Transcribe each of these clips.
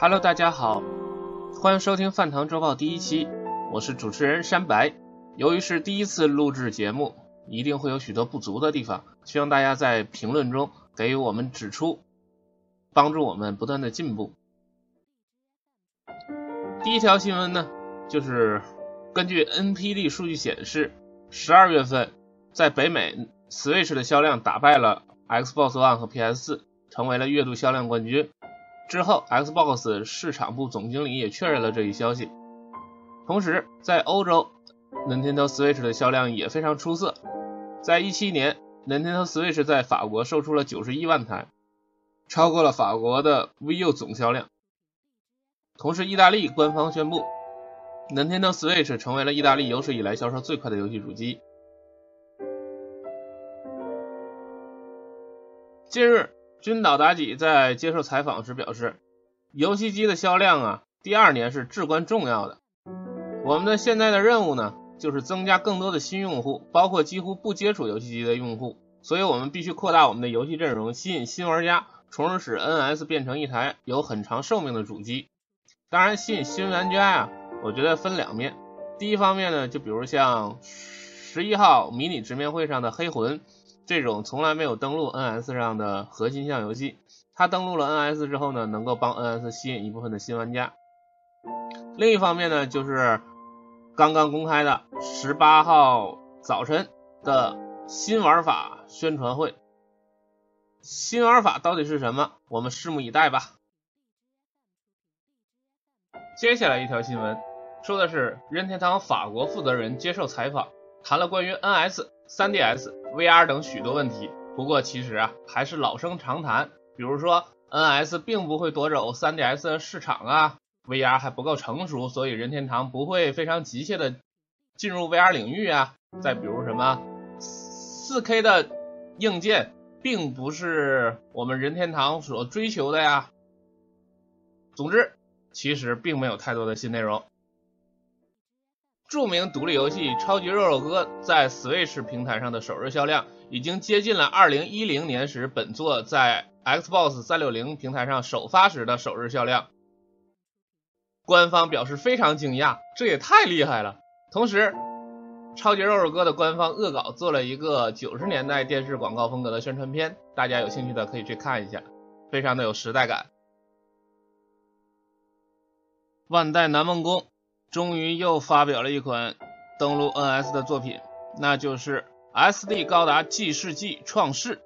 Hello，大家好，欢迎收听饭堂周报第一期，我是主持人山白。由于是第一次录制节目，一定会有许多不足的地方，希望大家在评论中给予我们指出，帮助我们不断的进步。第一条新闻呢，就是根据 NPD 数据显示，十二月份在北美 Switch 的销量打败了 Xbox One 和 PS4，成为了月度销量冠军。之后，Xbox 市场部总经理也确认了这一消息。同时，在欧洲，Nintendo Switch 的销量也非常出色。在一七年，Nintendo Switch 在法国售出了九十一万台，超过了法国的 v i u 总销量。同时，意大利官方宣布，Nintendo Switch 成为了意大利有史以来销售最快的游戏主机。近日。君岛达己在接受采访时表示，游戏机的销量啊，第二年是至关重要的。我们的现在的任务呢，就是增加更多的新用户，包括几乎不接触游戏机的用户。所以我们必须扩大我们的游戏阵容，吸引新玩家，从而使 NS 变成一台有很长寿命的主机。当然，吸引新玩家呀，我觉得分两面。第一方面呢，就比如像十一号迷你直面会上的黑魂。这种从来没有登录 NS 上的核心向游戏，它登录了 NS 之后呢，能够帮 NS 吸引一部分的新玩家。另一方面呢，就是刚刚公开的十八号早晨的新玩法宣传会。新玩法到底是什么？我们拭目以待吧。接下来一条新闻，说的是任天堂法国负责人接受采访，谈了关于 NS。3DS、VR 等许多问题，不过其实啊还是老生常谈，比如说 NS 并不会夺走 3DS 的市场啊，VR 还不够成熟，所以任天堂不会非常急切的进入 VR 领域啊。再比如什么 4K 的硬件并不是我们任天堂所追求的呀。总之，其实并没有太多的新内容。著名独立游戏《超级肉肉哥》在 Switch 平台上的首日销量已经接近了2010年时本作在 Xbox 360平台上首发时的首日销量。官方表示非常惊讶，这也太厉害了。同时，《超级肉肉哥》的官方恶搞做了一个90年代电视广告风格的宣传片，大家有兴趣的可以去看一下，非常的有时代感。万代南梦宫。终于又发表了一款登陆 NS 的作品，那就是《SD 高达纪世纪创世》，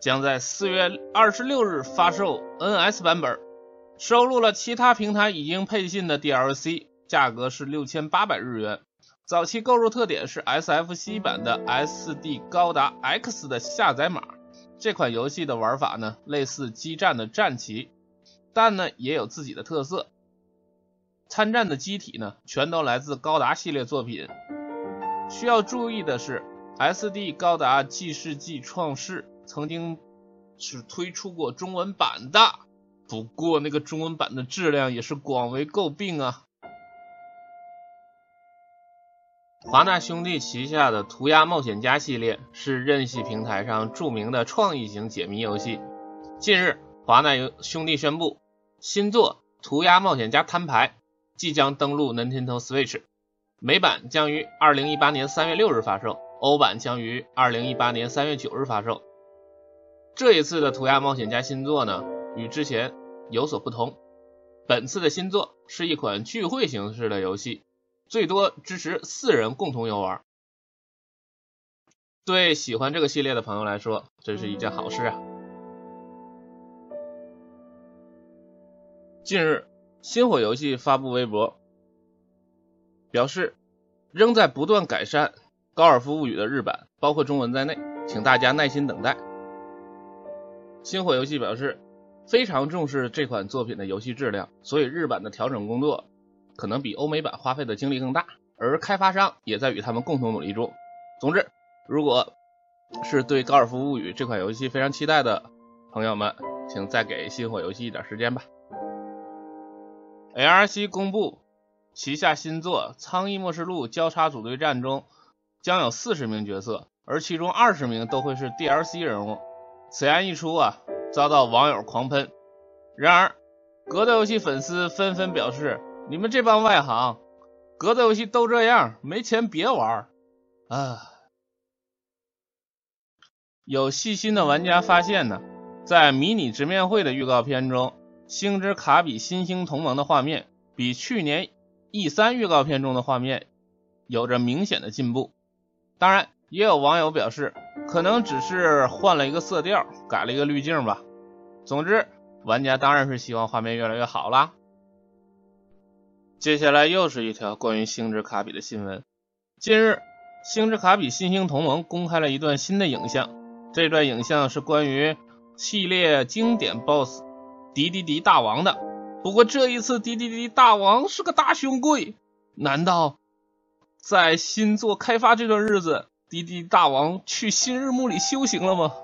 将在四月二十六日发售 NS 版本，收录了其他平台已经配信的 DLC，价格是六千八百日元。早期购入特点是 SFC 版的 SD 高达 X 的下载码。这款游戏的玩法呢，类似激战的战旗，但呢也有自己的特色。参战的机体呢，全都来自高达系列作品。需要注意的是，SD 高达纪世纪创世曾经是推出过中文版的，不过那个中文版的质量也是广为诟病啊。华纳兄弟旗下的《涂鸦冒险家》系列是任系平台上著名的创意型解谜游戏。近日，华纳兄弟宣布新作《涂鸦冒险家摊牌》。即将登陆 Nintendo Switch，美版将于二零一八年三月六日发售，欧版将于二零一八年三月九日发售。这一次的涂鸦冒险家新作呢，与之前有所不同。本次的新作是一款聚会形式的游戏，最多支持四人共同游玩。对喜欢这个系列的朋友来说，这是一件好事啊。近日。星火游戏发布微博，表示仍在不断改善《高尔夫物语》的日版，包括中文在内，请大家耐心等待。星火游戏表示非常重视这款作品的游戏质量，所以日版的调整工作可能比欧美版花费的精力更大，而开发商也在与他们共同努力中。总之，如果是对《高尔夫物语》这款游戏非常期待的朋友们，请再给星火游戏一点时间吧。ARC 公布旗下新作《苍翼末世录：交叉组队战》中将有四十名角色，而其中二十名都会是 DLC 人物。此言一出啊，遭到网友狂喷。然而，格斗游戏粉丝纷纷表示：“你们这帮外行，格斗游戏都这样，没钱别玩。”啊，有细心的玩家发现呢，在迷你直面会的预告片中，星之卡比新兴同盟的画面比去年 E3 预告片中的画面有着明显的进步。当然，也有网友表示，可能只是换了一个色调，改了一个滤镜吧。总之，玩家当然是希望画面越来越好啦。接下来又是一条关于星之卡比的新闻。近日，星之卡比新兴同盟公开了一段新的影像，这段影像是关于系列经典 BOSS 迪迪迪大王的。不过这一次，迪迪迪大王是个大胸贵，难道在新作开发这段日子？滴滴大王去新日暮里修行了吗？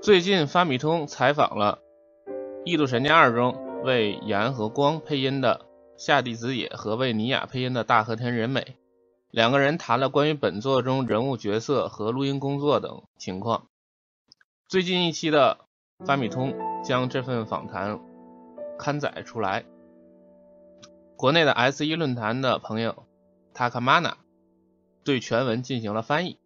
最近发米通采访了《异度神剑二》中为岩和光配音的夏地子野和为尼雅配音的大和田仁美，两个人谈了关于本作中人物角色和录音工作等情况。最近一期的发米通将这份访谈刊载出来，国内的 S 一论坛的朋友 Takamana。对全文进行了翻译。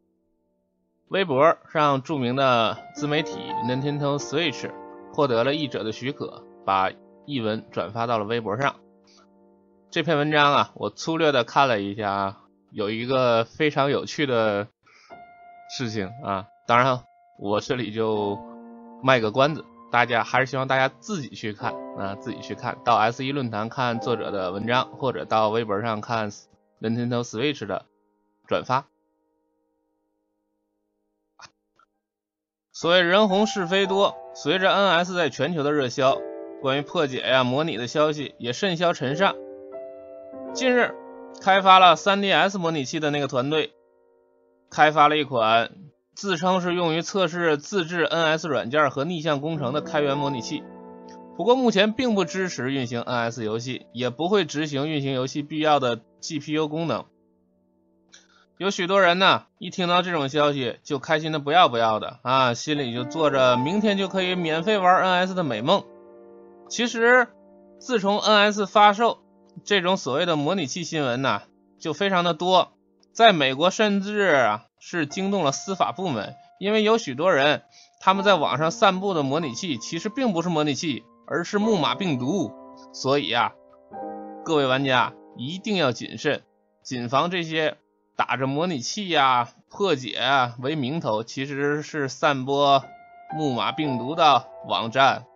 微博上著名的自媒体 Nintendo Switch 获得了译者的许可，把译文转发到了微博上。这篇文章啊，我粗略的看了一下，有一个非常有趣的事情啊。当然，我这里就卖个关子，大家还是希望大家自己去看啊，自己去看到 S 一论坛看作者的文章，或者到微博上看 Nintendo Switch 的。转发。所谓人红是非多，随着 NS 在全球的热销，关于破解呀、模拟的消息也甚嚣尘上。近日，开发了 3DS 模拟器的那个团队，开发了一款自称是用于测试自制 NS 软件和逆向工程的开源模拟器。不过目前并不支持运行 NS 游戏，也不会执行运行游戏必要的 GPU 功能。有许多人呢，一听到这种消息就开心的不要不要的啊，心里就做着明天就可以免费玩 NS 的美梦。其实，自从 NS 发售，这种所谓的模拟器新闻呢，就非常的多，在美国甚至啊是惊动了司法部门，因为有许多人他们在网上散布的模拟器其实并不是模拟器，而是木马病毒。所以啊，各位玩家一定要谨慎，谨防这些。打着模拟器呀、破解为名头，其实是散播木马病毒的网站。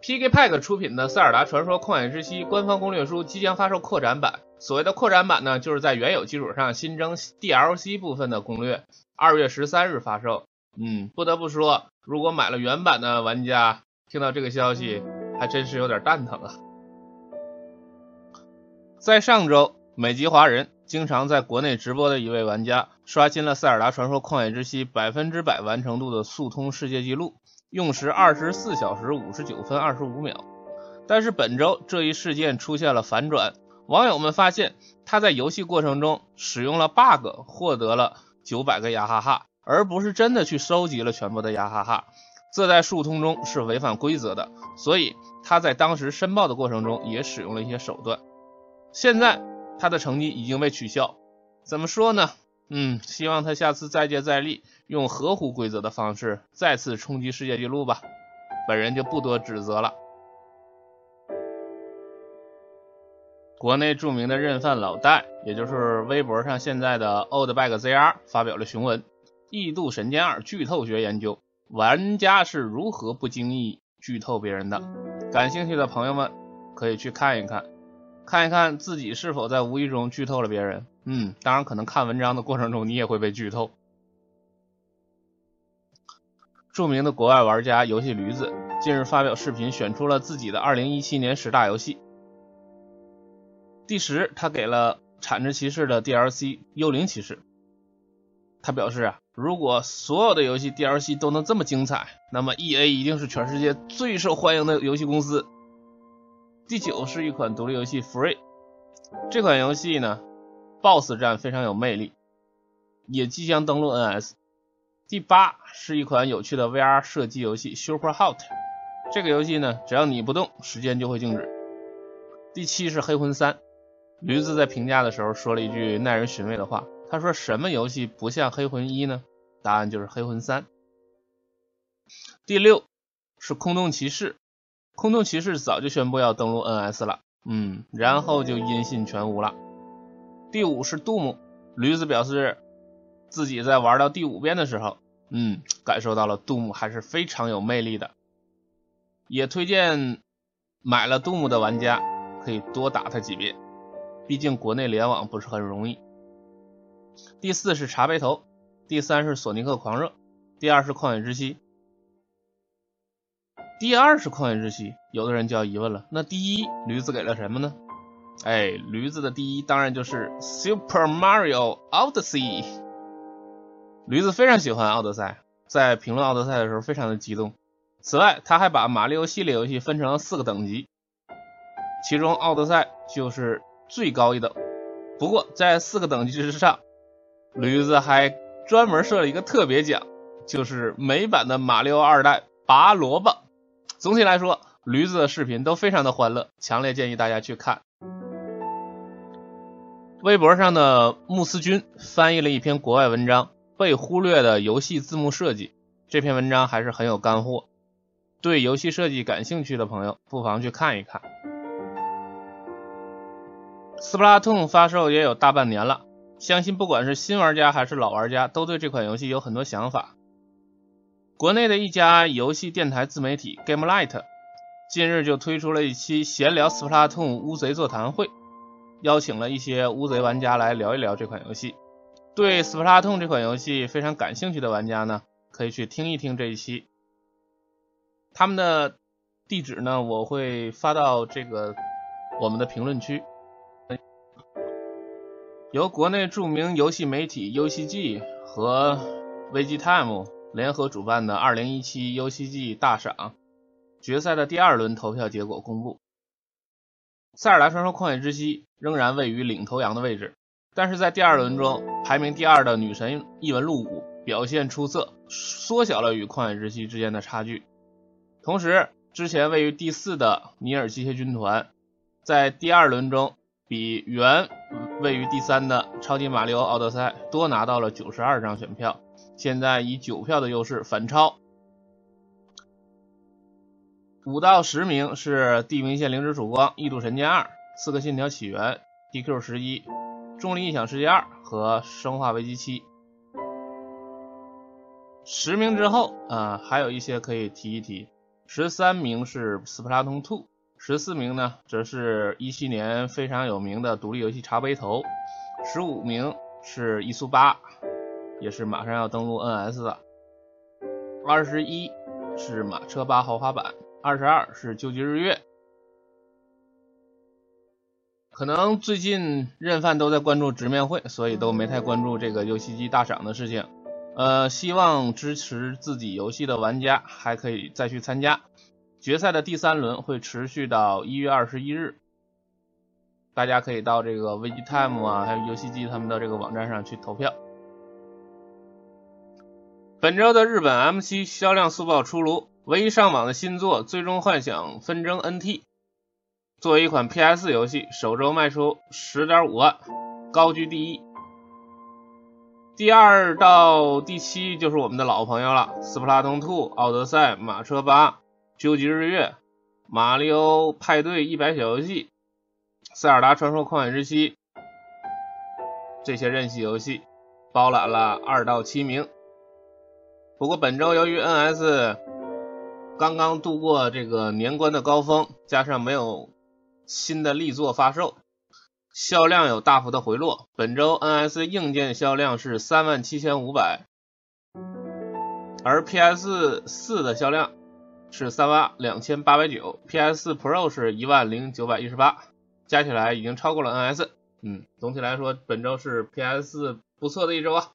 PK Pack 出品的《塞尔达传说：旷野之息》官方攻略书即将发售扩展版。所谓的扩展版呢，就是在原有基础上新增 DLC 部分的攻略。二月十三日发售。嗯，不得不说，如果买了原版的玩家，听到这个消息还真是有点蛋疼啊。在上周。美籍华人经常在国内直播的一位玩家，刷新了《塞尔达传说：旷野之息》百分之百完成度的速通世界纪录，用时二十四小时五十九分二十五秒。但是本周这一事件出现了反转，网友们发现他在游戏过程中使用了 bug，获得了九百个呀哈哈，而不是真的去收集了全部的呀哈哈，这在数通中是违反规则的，所以他在当时申报的过程中也使用了一些手段。现在。他的成绩已经被取消，怎么说呢？嗯，希望他下次再接再厉，用合乎规则的方式再次冲击世界纪录吧。本人就不多指责了。国内著名的认饭老戴，也就是微博上现在的 oldbagzr 发表了雄文《异度神剑二剧透学研究》，玩家是如何不经意剧透别人的？感兴趣的朋友们可以去看一看。看一看自己是否在无意中剧透了别人。嗯，当然，可能看文章的过程中你也会被剧透。著名的国外玩家游戏驴子近日发表视频，选出了自己的2017年十大游戏。第十，他给了《产之骑士》的 DLC《幽灵骑士》。他表示啊，如果所有的游戏 DLC 都能这么精彩，那么 EA 一定是全世界最受欢迎的游戏公司。第九是一款独立游戏《Free》，这款游戏呢，BOSS 战非常有魅力，也即将登陆 NS。第八是一款有趣的 VR 射击游戏 Super Hot，这个游戏呢，只要你不动，时间就会静止。第七是黑魂三，驴子在评价的时候说了一句耐人寻味的话，他说什么游戏不像黑魂一呢？答案就是黑魂三。第六是空洞骑士，空洞骑士早就宣布要登陆 NS 了，嗯，然后就音信全无了。第五是杜牧，驴子表示。自己在玩到第五遍的时候，嗯，感受到了杜牧还是非常有魅力的，也推荐买了杜牧的玩家可以多打他几遍，毕竟国内联网不是很容易。第四是茶杯头，第三是索尼克狂热，第二是旷野之息。第二是旷野之息，有的人就要疑问了，那第一驴子给了什么呢？哎，驴子的第一当然就是 Super Mario Odyssey。驴子非常喜欢奥德赛，在评论奥德赛的时候非常的激动。此外，他还把马里奥系列游戏分成了四个等级，其中奥德赛就是最高一等。不过在四个等级之上，驴子还专门设了一个特别奖，就是美版的马里奥二代拔萝卜。总体来说，驴子的视频都非常的欢乐，强烈建议大家去看。微博上的穆斯君翻译了一篇国外文章。被忽略的游戏字幕设计，这篇文章还是很有干货。对游戏设计感兴趣的朋友，不妨去看一看。斯普拉通发售也有大半年了，相信不管是新玩家还是老玩家，都对这款游戏有很多想法。国内的一家游戏电台自媒体 GameLight 近日就推出了一期闲聊斯普拉通乌贼座谈会，邀请了一些乌贼玩家来聊一聊这款游戏。对《斯普拉通》这款游戏非常感兴趣的玩家呢，可以去听一听这一期。他们的地址呢，我会发到这个我们的评论区。由国内著名游戏媒体 UCG 和 VGTime 联合主办的2017 UCG 大赏决赛的第二轮投票结果公布，《塞尔达传说：旷野之息》仍然位于领头羊的位置。但是在第二轮中，排名第二的女神异闻录五表现出色，缩小了与旷野之息之间的差距。同时，之前位于第四的尼尔机械军团，在第二轮中比原位于第三的超级马里奥奥德赛多拿到了九十二张选票，现在以九票的优势反超。五到十名是地平线：零之曙光、异度神剑二、刺客信条：起源、DQ 十一。《重力异想世界二》和《生化危机七》十名之后啊，还有一些可以提一提。十三名是《斯普拉通 Two》，十四名呢则是一七年非常有名的独立游戏《茶杯头》，十五名是《异速八》，也是马上要登陆 NS 的。二十一是《马车八豪华版》，二十二是《究极日月》。可能最近任范都在关注直面会，所以都没太关注这个游戏机大赏的事情。呃，希望支持自己游戏的玩家还可以再去参加决赛的第三轮，会持续到一月二十一日。大家可以到这个 VGTime 啊，还有游戏机他们的这个网站上去投票。本周的日本 M7 销量速报出炉，唯一上榜的新作《最终幻想纷争 NT》。作为一款 PS 游戏，首周卖出十点五万，高居第一。第二到第七就是我们的老朋友了，《斯普拉通 Two》、《奥德赛》、《马车八》、《究极日月》、《马里奥派对一百小游戏》、《塞尔达传说：旷野之息》这些任系游戏包揽了二到七名。不过本周由于 NS 刚刚度过这个年关的高峰，加上没有新的力作发售，销量有大幅的回落。本周 NS 硬件销量是三万七千五百，而 PS 四的销量是三万两千八百九，PS Pro 是一万零九百一十八，加起来已经超过了 NS。嗯，总体来说，本周是 PS 不错的一周啊。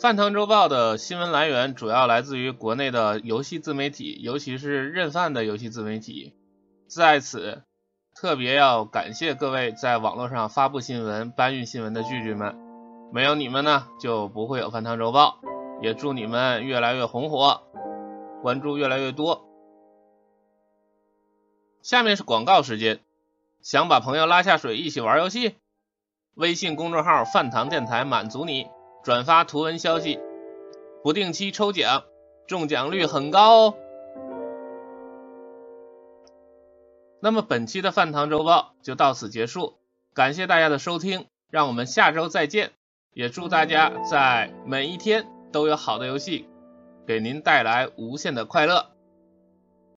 饭堂周报的新闻来源主要来自于国内的游戏自媒体，尤其是认饭的游戏自媒体。在此，特别要感谢各位在网络上发布新闻、搬运新闻的巨巨们。没有你们呢，就不会有饭堂周报。也祝你们越来越红火，关注越来越多。下面是广告时间，想把朋友拉下水一起玩游戏？微信公众号“饭堂电台”满足你，转发图文消息，不定期抽奖，中奖率很高哦。那么本期的饭堂周报就到此结束，感谢大家的收听，让我们下周再见。也祝大家在每一天都有好的游戏给您带来无限的快乐。